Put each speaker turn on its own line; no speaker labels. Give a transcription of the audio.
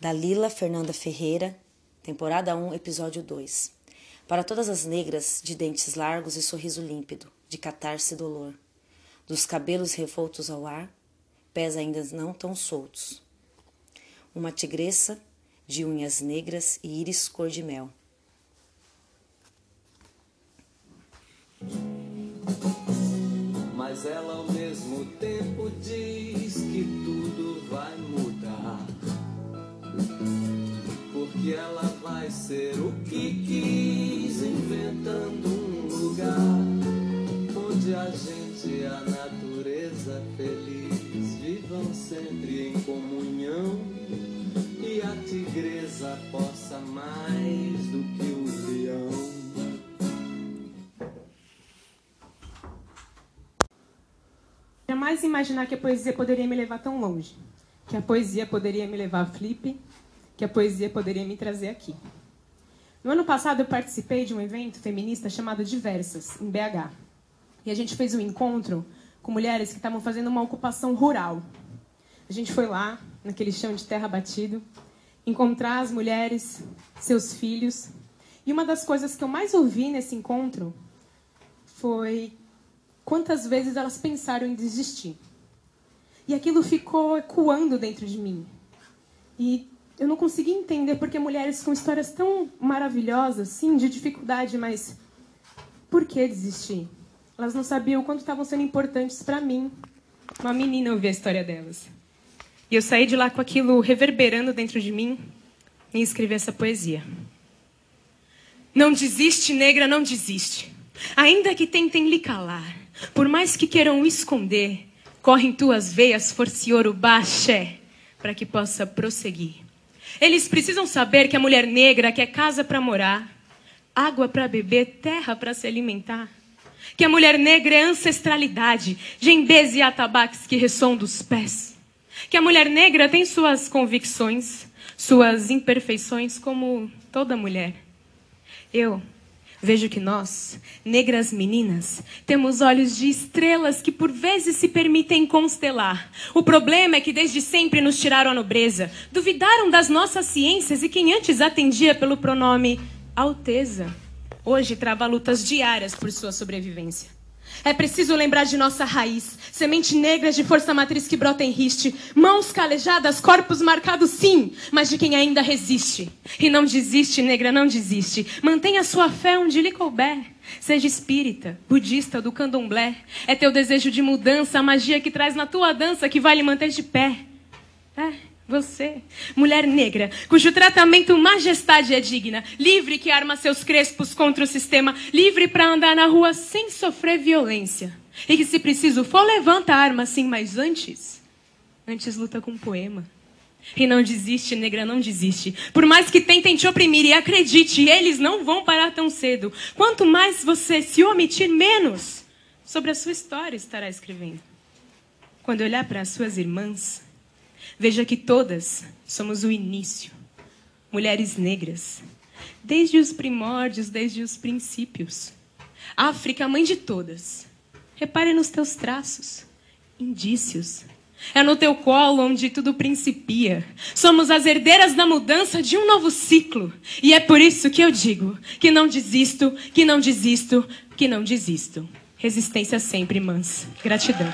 Dalila Fernanda Ferreira, temporada 1, episódio 2. Para todas as negras de dentes largos e sorriso límpido, de catarse e dolor, dos cabelos revoltos ao ar, pés ainda não tão soltos. Uma tigressa de unhas negras e íris cor de mel.
Mas ela ao mesmo tempo diz Porque ela vai ser o que quis, inventando um lugar onde a gente e a natureza feliz vivam sempre em comunhão e a tigresa possa mais do que o leão.
Jamais imaginar que a poesia poderia me levar tão longe, que a poesia poderia me levar a Flip, que a poesia poderia me trazer aqui. No ano passado eu participei de um evento feminista chamado Diversas, em BH. E a gente fez um encontro com mulheres que estavam fazendo uma ocupação rural. A gente foi lá, naquele chão de terra batido, encontrar as mulheres, seus filhos. E uma das coisas que eu mais ouvi nesse encontro foi quantas vezes elas pensaram em desistir. E aquilo ficou ecoando dentro de mim. E eu não consegui entender porque mulheres com histórias tão maravilhosas, sim, de dificuldade, mas por que desistir? Elas não sabiam o quanto estavam sendo importantes para mim. Uma menina ouvir a história delas. E eu saí de lá com aquilo reverberando dentro de mim e escrevi essa poesia. Não desiste, negra, não desiste. Ainda que tentem lhe calar, por mais que queiram esconder, correm tuas veias força baxé, para que possa prosseguir. Eles precisam saber que a mulher negra quer casa para morar, água para beber, terra para se alimentar. Que a mulher negra é ancestralidade, djembês e atabaques que ressoam dos pés. Que a mulher negra tem suas convicções, suas imperfeições, como toda mulher. Eu Vejo que nós, negras meninas, temos olhos de estrelas que por vezes se permitem constelar. O problema é que desde sempre nos tiraram a nobreza, duvidaram das nossas ciências e quem antes atendia pelo pronome Alteza, hoje trava lutas diárias por sua sobrevivência. É preciso lembrar de nossa raiz, semente negra de força matriz que brota em riste, mãos calejadas, corpos marcados, sim, mas de quem ainda resiste. E não desiste, negra, não desiste. Mantenha sua fé onde lhe couber. Seja espírita, budista do candomblé. É teu desejo de mudança, a magia que traz na tua dança que vai lhe manter de pé. É. Você, mulher negra, cujo tratamento majestade é digna, livre que arma seus crespos contra o sistema, livre para andar na rua sem sofrer violência. E que se preciso for, levanta a arma sim, mas antes, antes luta com um poema. E não desiste, negra, não desiste. Por mais que tentem te oprimir e acredite, eles não vão parar tão cedo. Quanto mais você se omitir, menos sobre a sua história estará escrevendo. Quando olhar para as suas irmãs, Veja que todas somos o início, mulheres negras, desde os primórdios, desde os princípios. África, mãe de todas. Repare nos teus traços, indícios. É no teu colo onde tudo principia. Somos as herdeiras da mudança de um novo ciclo. E é por isso que eu digo que não desisto, que não desisto, que não desisto. Resistência sempre, mãs. Gratidão.